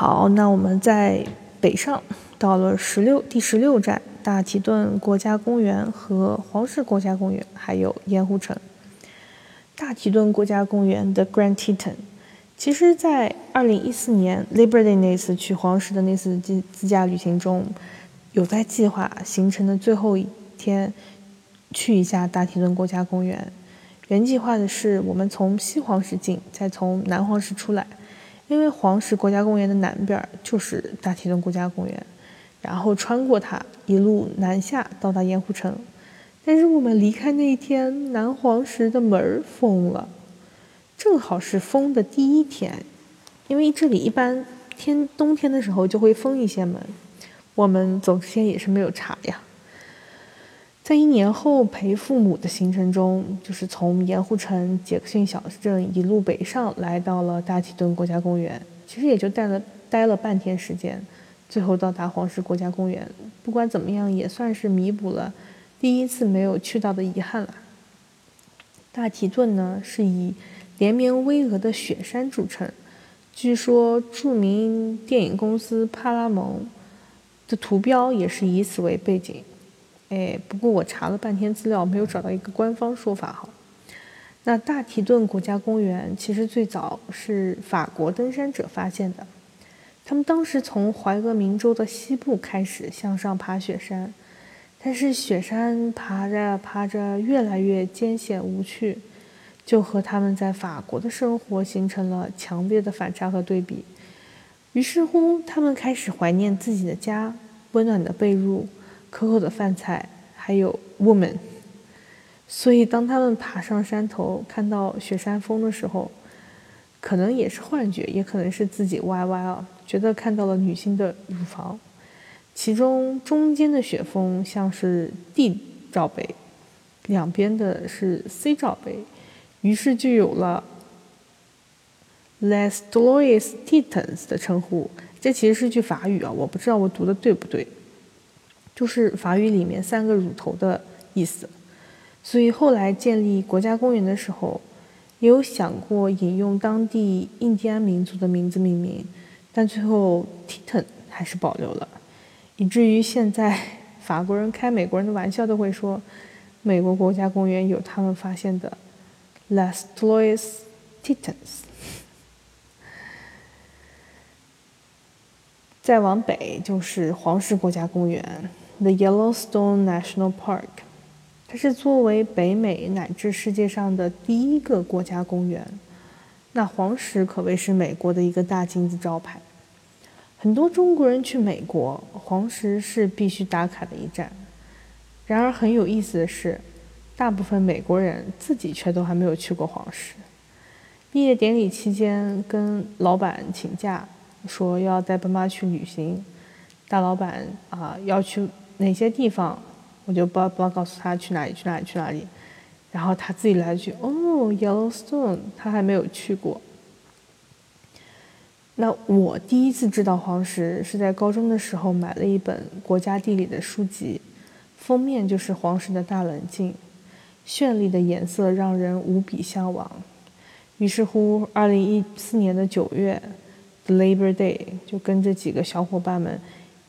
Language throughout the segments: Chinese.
好，那我们在北上，到了十六第十六站大提顿国家公园和黄石国家公园，还有盐湖城。大提顿国家公园的 Grand Teton，其实，在二零一四年 Labor Day 那次去黄石的那次自自驾旅行中，有在计划行程的最后一天去一下大提顿国家公园。原计划的是，我们从西黄石进，再从南黄石出来。因为黄石国家公园的南边就是大提顿国家公园，然后穿过它，一路南下到达盐湖城。但是我们离开那一天，南黄石的门封了，正好是封的第一天。因为这里一般天冬天的时候就会封一些门，我们走之前也是没有查呀。在一年后陪父母的行程中，就是从盐湖城杰克逊小镇一路北上，来到了大提顿国家公园。其实也就待了待了半天时间，最后到达黄石国家公园。不管怎么样，也算是弥补了第一次没有去到的遗憾了。大提顿呢是以连绵巍峨的雪山著称，据说著名电影公司派拉蒙的图标也是以此为背景。哎，不过我查了半天资料，没有找到一个官方说法哈。那大提顿国家公园其实最早是法国登山者发现的，他们当时从怀俄明州的西部开始向上爬雪山，但是雪山爬着爬着越来越艰险无趣，就和他们在法国的生活形成了强烈的反差和对比。于是乎，他们开始怀念自己的家，温暖的被褥。可口的饭菜，还有 woman。所以，当他们爬上山头，看到雪山峰的时候，可能也是幻觉，也可能是自己歪歪啊，觉得看到了女性的乳房。其中中间的雪峰像是 D 罩杯，两边的是 C 罩杯，于是就有了 Les Dolores Titans 的称呼。这其实是句法语啊，我不知道我读的对不对。就是法语里面三个乳头的意思，所以后来建立国家公园的时候，也有想过引用当地印第安民族的名字命名，但最后 Teton 还是保留了，以至于现在 法国人开美国人的玩笑都会说，美国国家公园有他们发现的 Las Trois Titans。再往北就是黄石国家公园。The Yellowstone National Park，它是作为北美乃至世界上的第一个国家公园。那黄石可谓是美国的一个大金字招牌。很多中国人去美国，黄石是必须打卡的一站。然而很有意思的是，大部分美国人自己却都还没有去过黄石。毕业典礼期间，跟老板请假，说要带爸妈去旅行。大老板啊，要去。哪些地方，我就不不告诉他去哪里去哪里去哪里，然后他自己来一句哦，Yellowstone，他还没有去过。那我第一次知道黄石是在高中的时候买了一本国家地理的书籍，封面就是黄石的大棱镜，绚丽的颜色让人无比向往。于是乎，二零一四年的九月，The，Labor Day，就跟着几个小伙伴们。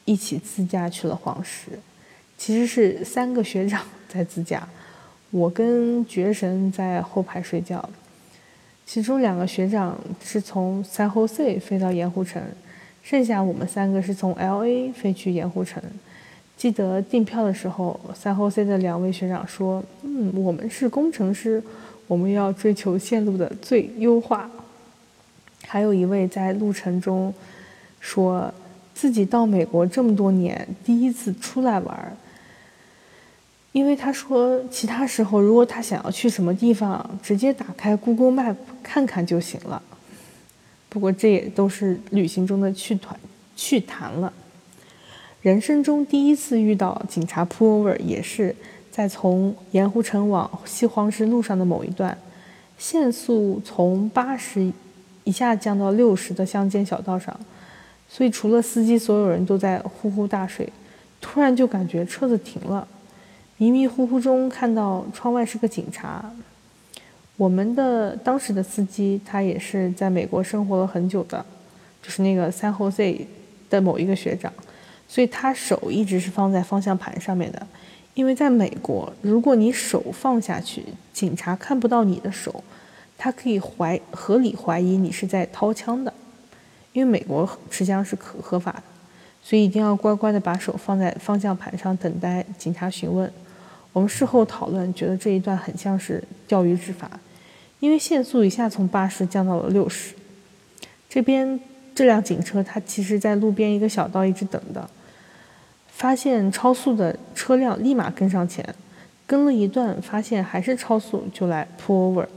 一起自驾去了黄石，其实是三个学长在自驾，我跟绝神在后排睡觉。其中两个学长是从 San Jose 飞到盐湖城，剩下我们三个是从 LA 飞去盐湖城。记得订票的时候，San Jose 的两位学长说：“嗯，我们是工程师，我们要追求线路的最优化。”还有一位在路程中说。自己到美国这么多年，第一次出来玩儿因为他说其他时候如果他想要去什么地方，直接打开 Google Map 看看就行了。不过这也都是旅行中的趣团趣谈了。人生中第一次遇到警察 pull over，也是在从盐湖城往西黄石路上的某一段，限速从八十一下降到六十的乡间小道上。所以，除了司机，所有人都在呼呼大睡。突然就感觉车子停了，迷迷糊糊中看到窗外是个警察。我们的当时的司机，他也是在美国生活了很久的，就是那个三后 Z 的某一个学长，所以他手一直是放在方向盘上面的。因为在美国，如果你手放下去，警察看不到你的手，他可以怀合理怀疑你是在掏枪的。因为美国持枪是可合法的，所以一定要乖乖的把手放在方向盘上，等待警察询问。我们事后讨论，觉得这一段很像是钓鱼执法，因为限速一下从八十降到了六十。这边这辆警车，它其实在路边一个小道一直等的。发现超速的车辆，立马跟上前，跟了一段，发现还是超速，就来 pull over。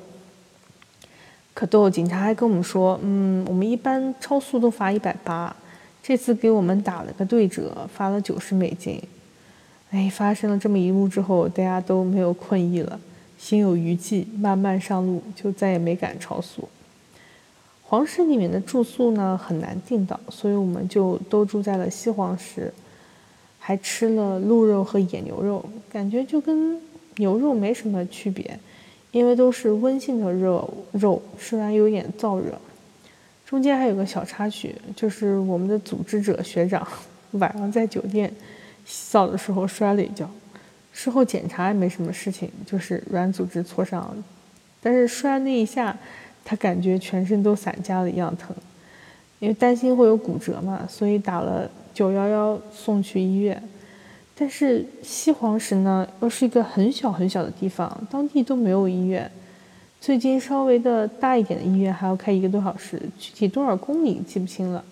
可逗，警察还跟我们说，嗯，我们一般超速都罚一百八，这次给我们打了个对折，罚了九十美金。哎，发生了这么一幕之后，大家都没有困意了，心有余悸，慢慢上路，就再也没敢超速。黄石里面的住宿呢很难订到，所以我们就都住在了西黄石。还吃了鹿肉和野牛肉，感觉就跟牛肉没什么区别，因为都是温性的热肉，吃完有点燥热。中间还有个小插曲，就是我们的组织者学长晚上在酒店洗澡的时候摔了一跤，事后检查也没什么事情，就是软组织挫伤，但是摔那一下，他感觉全身都散架了一样疼，因为担心会有骨折嘛，所以打了。九幺幺送去医院，但是西黄石呢又是一个很小很小的地方，当地都没有医院。最近稍微的大一点的医院还要开一个多小时，具体多少公里记不清了。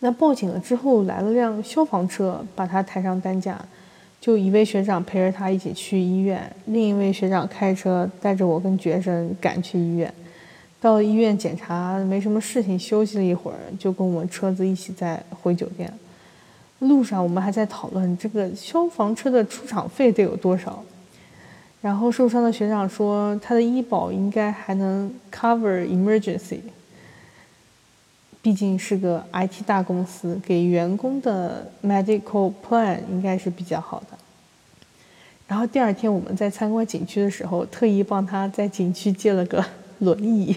那报警了之后，来了辆消防车，把他抬上担架，就一位学长陪着他一起去医院，另一位学长开车带着我跟学生赶去医院。到医院检查没什么事情，休息了一会儿，就跟我们车子一起再回酒店。路上我们还在讨论这个消防车的出场费得有多少。然后受伤的学长说，他的医保应该还能 cover emergency，毕竟是个 IT 大公司，给员工的 medical plan 应该是比较好的。然后第二天我们在参观景区的时候，特意帮他在景区借了个轮椅。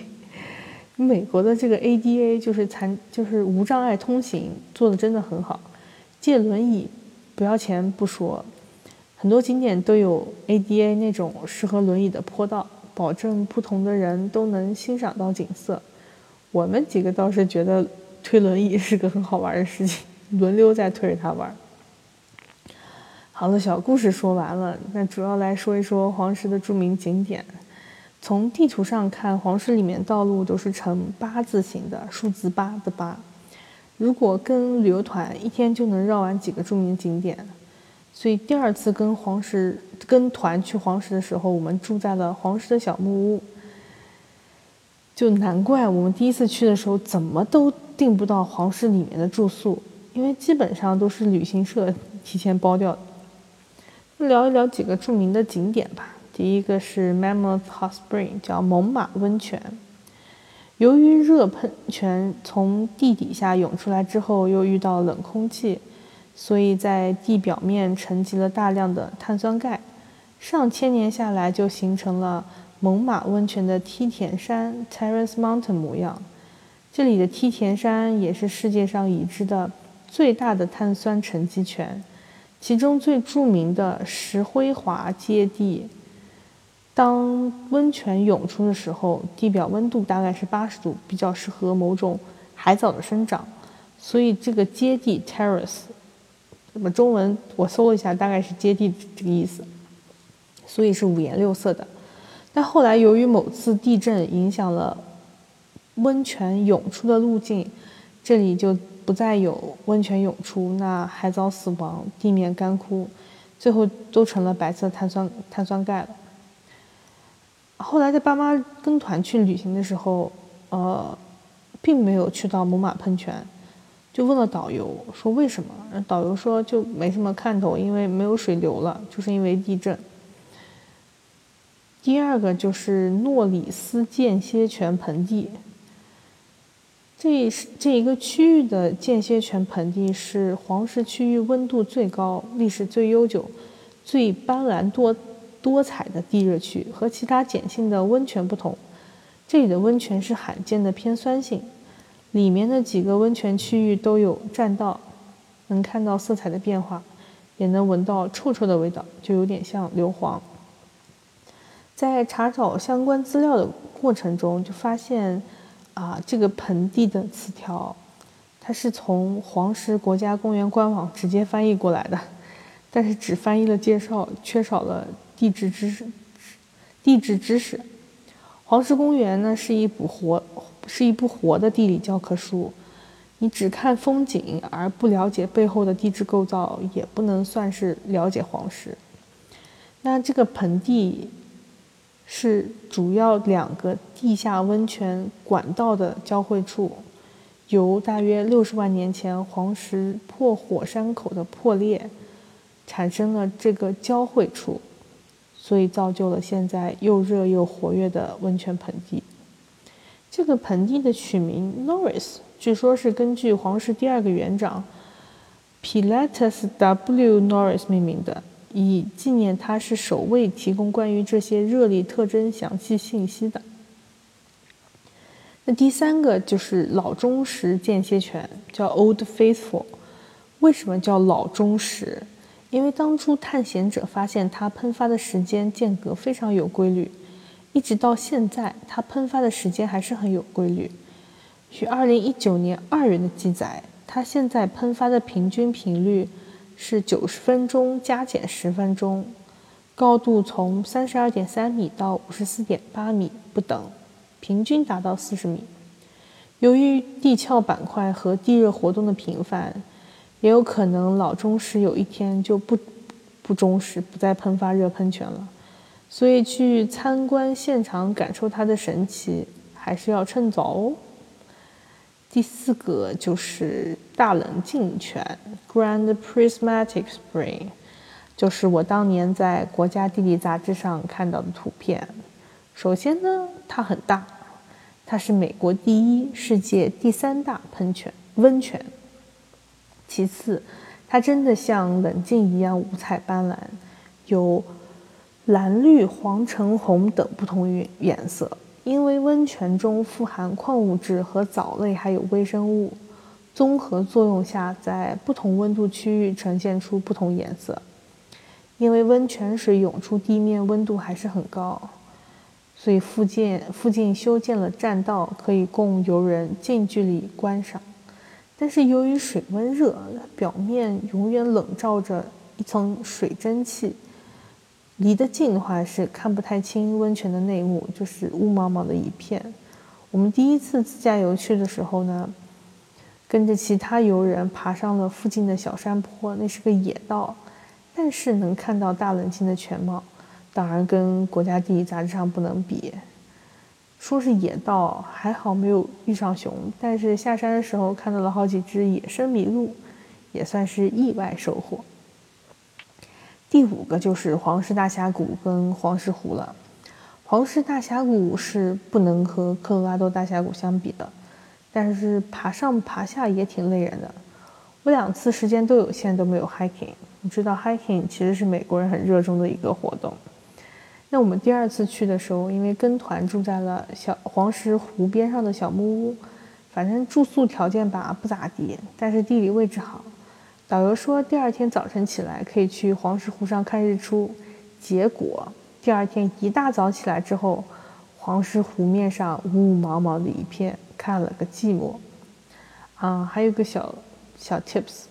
美国的这个 ADA 就是残就是无障碍通行做的真的很好，借轮椅不要钱不说，很多景点都有 ADA 那种适合轮椅的坡道，保证不同的人都能欣赏到景色。我们几个倒是觉得推轮椅是个很好玩的事情，轮流在推着它玩。好了，小故事说完了，那主要来说一说黄石的著名景点。从地图上看，黄石里面道路都是呈八字形的，数字八的八。如果跟旅游团一天就能绕完几个著名景点，所以第二次跟黄石跟团去黄石的时候，我们住在了黄石的小木屋。就难怪我们第一次去的时候怎么都订不到黄石里面的住宿，因为基本上都是旅行社提前包掉的。聊一聊几个著名的景点吧。第一个是 Mammoth Hot Spring，叫猛犸温泉。由于热喷泉从地底下涌出来之后，又遇到冷空气，所以在地表面沉积了大量的碳酸钙。上千年下来，就形成了猛犸温泉的梯田山 （Terrace Mountain） 模样。这里的梯田山也是世界上已知的最大的碳酸沉积泉，其中最著名的石灰华阶地。当温泉涌出的时候，地表温度大概是八十度，比较适合某种海藻的生长，所以这个阶地 （terrace），那么中文我搜了一下，大概是阶地这个意思，所以是五颜六色的。但后来由于某次地震影响了温泉涌出的路径，这里就不再有温泉涌出，那海藻死亡，地面干枯，最后都成了白色碳酸碳酸钙了。后来在爸妈跟团去旅行的时候，呃，并没有去到猛犸喷泉，就问了导游说为什么？导游说就没什么看头，因为没有水流了，就是因为地震。第二个就是诺里斯间歇泉盆地，这是这一个区域的间歇泉盆地是黄石区域温度最高、历史最悠久、最斑斓多。多彩的地热区和其他碱性的温泉不同，这里的温泉是罕见的偏酸性，里面的几个温泉区域都有栈道，能看到色彩的变化，也能闻到臭臭的味道，就有点像硫磺。在查找相关资料的过程中，就发现啊，这个盆地的词条，它是从黄石国家公园官网直接翻译过来的，但是只翻译了介绍，缺少了地质知识。地质知识，黄石公园呢是一部活，是一部活的地理教科书。你只看风景而不了解背后的地质构造，也不能算是了解黄石。那这个盆地是主要两个地下温泉管道的交汇处，由大约六十万年前黄石破火山口的破裂产生了这个交汇处。所以造就了现在又热又活跃的温泉盆地。这个盆地的取名 Norris，据说是根据黄石第二个园长 Pilatus W. Norris 命名的，以纪念他是首位提供关于这些热力特征详细信息的。那第三个就是老钟石间歇泉，叫 Old Faithful。为什么叫老钟石？因为当初探险者发现它喷发的时间间隔非常有规律，一直到现在，它喷发的时间还是很有规律。据2019年2月的记载，它现在喷发的平均频率是90分钟加减10分钟，高度从32.3米到54.8米不等，平均达到40米。由于地壳板块和地热活动的频繁。也有可能老中石有一天就不不忠实，不再喷发热喷泉了，所以去参观现场感受它的神奇，还是要趁早哦。第四个就是大冷静泉 （Grand Prismatic Spring），就是我当年在《国家地理》杂志上看到的图片。首先呢，它很大，它是美国第一、世界第三大喷泉温泉。其次，它真的像冷静一样五彩斑斓，有蓝、绿、黄、橙、红等不同颜颜色。因为温泉中富含矿物质和藻类，还有微生物，综合作用下，在不同温度区域呈现出不同颜色。因为温泉水涌出地面温度还是很高，所以附近附近修建了栈道，可以供游人近距离观赏。但是由于水温热，表面永远笼罩着一层水蒸气，离得近的话是看不太清温泉的内幕，就是雾茫茫的一片。我们第一次自驾游去的时候呢，跟着其他游人爬上了附近的小山坡，那是个野道，但是能看到大冷清的全貌，当然跟国家地理杂志上不能比。说是野道，还好没有遇上熊，但是下山的时候看到了好几只野生麋鹿，也算是意外收获。第五个就是黄石大峡谷跟黄石湖了。黄石大峡谷是不能和科罗拉多大峡谷相比的，但是爬上爬下也挺累人的。我两次时间都有限，都没有 hiking。你知道 hiking 其实是美国人很热衷的一个活动。那我们第二次去的时候，因为跟团住在了小黄石湖边上的小木屋，反正住宿条件吧不咋地，但是地理位置好。导游说第二天早晨起来可以去黄石湖上看日出，结果第二天一大早起来之后，黄石湖面上雾茫茫的一片，看了个寂寞。啊，还有个小小 tips，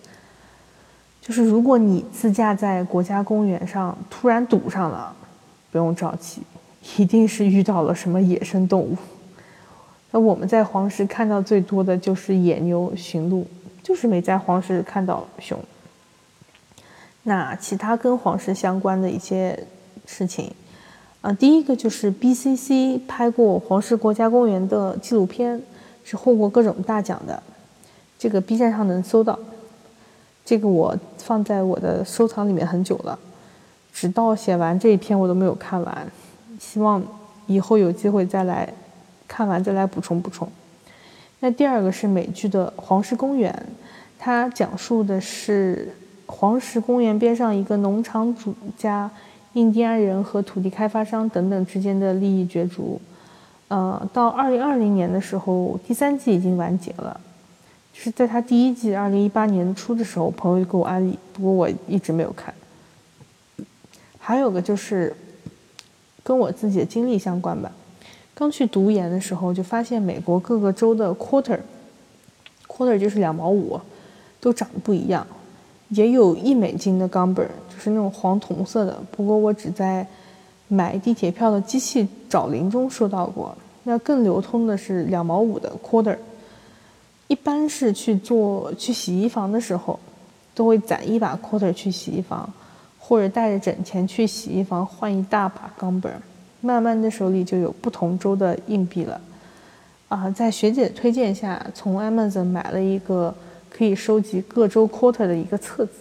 就是如果你自驾在国家公园上突然堵上了。不用着急，一定是遇到了什么野生动物。那我们在黄石看到最多的就是野牛、驯鹿，就是没在黄石看到熊。那其他跟黄石相关的一些事情，啊，第一个就是 BCC 拍过黄石国家公园的纪录片，是获过各种大奖的，这个 B 站上能搜到。这个我放在我的收藏里面很久了。直到写完这一篇，我都没有看完，希望以后有机会再来看完再来补充补充。那第二个是美剧的《黄石公园》，它讲述的是黄石公园边上一个农场主家、印第安人和土地开发商等等之间的利益角逐。呃，到二零二零年的时候，第三季已经完结了。是在它第一季二零一八年初的时候，朋友就给我安利，不过我一直没有看。还有个就是跟我自己的经历相关吧。刚去读研的时候，就发现美国各个州的 quarter，quarter 就是两毛五，都长得不一样。也有一美金的钢本，就是那种黄铜色的。不过我只在买地铁票的机器找零中收到过。那更流通的是两毛五的 quarter，一般是去做去洗衣房的时候，都会攒一把 quarter 去洗衣房，或者带着整钱去洗衣房换一大把钢本。慢慢的手里就有不同州的硬币了。啊，在学姐推荐下，从 Amazon 买了一个。可以收集各州 quarter 的一个册子。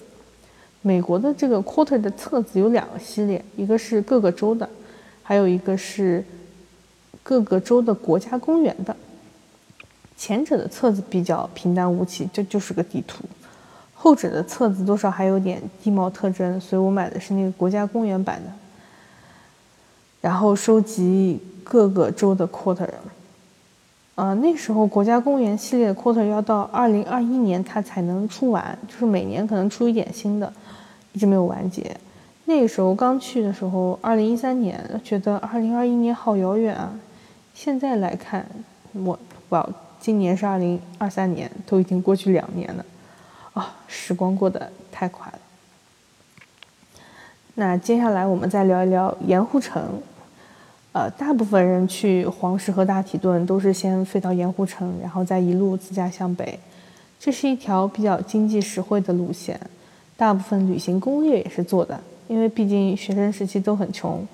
美国的这个 quarter 的册子有两个系列，一个是各个州的，还有一个是各个州的国家公园的。前者的册子比较平淡无奇，这就是个地图；后者的册子多少还有点地貌特征，所以我买的是那个国家公园版的。然后收集各个州的 quarter。呃，那时候国家公园系列的 quarter 要到二零二一年它才能出完，就是每年可能出一点新的，一直没有完结。那个时候刚去的时候，二零一三年，觉得二零二一年好遥远啊。现在来看，我哇，今年是二零二三年，都已经过去两年了，啊，时光过得太快了。那接下来我们再聊一聊盐湖城。呃，大部分人去黄石和大提顿都是先飞到盐湖城，然后再一路自驾向北。这是一条比较经济实惠的路线，大部分旅行攻略也是做的，因为毕竟学生时期都很穷。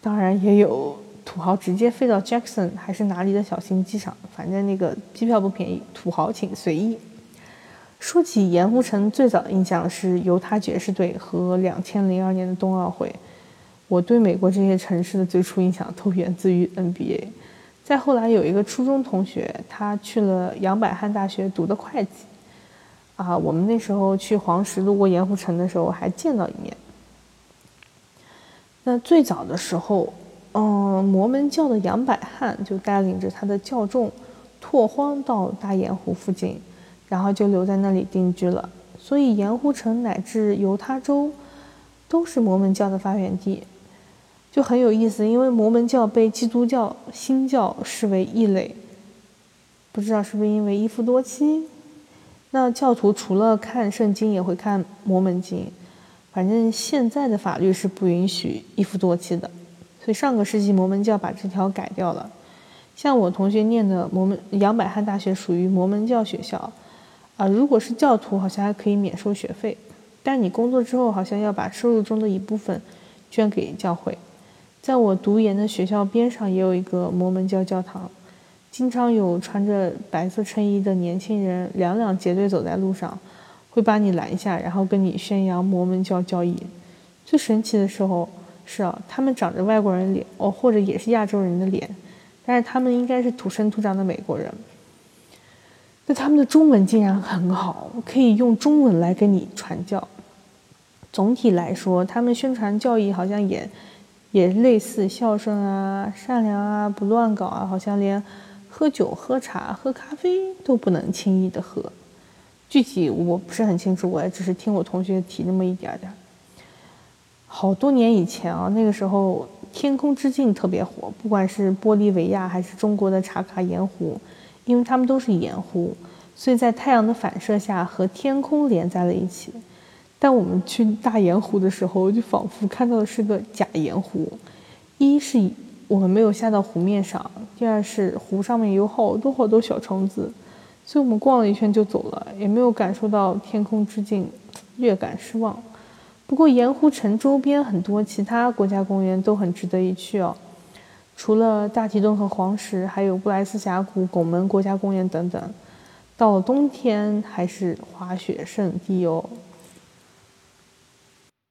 当然也有土豪直接飞到 Jackson 还是哪里的小型机场，反正那个机票不便宜，土豪请随意。说起盐湖城，最早的印象是犹他爵士队和两千零二年的冬奥会。我对美国这些城市的最初印象都源自于 NBA。再后来有一个初中同学，他去了杨百翰大学读的会计。啊，我们那时候去黄石路过盐湖城的时候还见到一面。那最早的时候，嗯，摩门教的杨百翰就带领着他的教众拓荒到大盐湖附近，然后就留在那里定居了。所以盐湖城乃至犹他州都是摩门教的发源地。就很有意思，因为摩门教被基督教新教视为异类，不知道是不是因为一夫多妻。那教徒除了看圣经，也会看摩门经。反正现在的法律是不允许一夫多妻的，所以上个世纪摩门教把这条改掉了。像我同学念的摩门杨百翰大学属于摩门教学校，啊，如果是教徒，好像还可以免收学费，但你工作之后，好像要把收入中的一部分捐给教会。在我读研的学校边上也有一个摩门教教堂，经常有穿着白色衬衣的年轻人两两结队走在路上，会把你拦下，然后跟你宣扬摩门教教义。最神奇的时候是啊，他们长着外国人脸哦，或者也是亚洲人的脸，但是他们应该是土生土长的美国人。他们的中文竟然很好，可以用中文来跟你传教。总体来说，他们宣传教义好像也。也类似孝顺啊、善良啊、不乱搞啊，好像连喝酒、喝茶、喝咖啡都不能轻易的喝。具体我不是很清楚，我也只是听我同学提那么一点点。好多年以前啊，那个时候《天空之镜》特别火，不管是玻利维亚还是中国的茶卡盐湖，因为它们都是盐湖，所以在太阳的反射下和天空连在了一起。但我们去大盐湖的时候，就仿佛看到的是个假盐湖。一是我们没有下到湖面上，第二是湖上面有好多好多小虫子，所以我们逛了一圈就走了，也没有感受到天空之境，略感失望。不过盐湖城周边很多其他国家公园都很值得一去哦，除了大提顿和黄石，还有布莱斯峡谷、拱门国家公园等等。到了冬天还是滑雪胜地哦。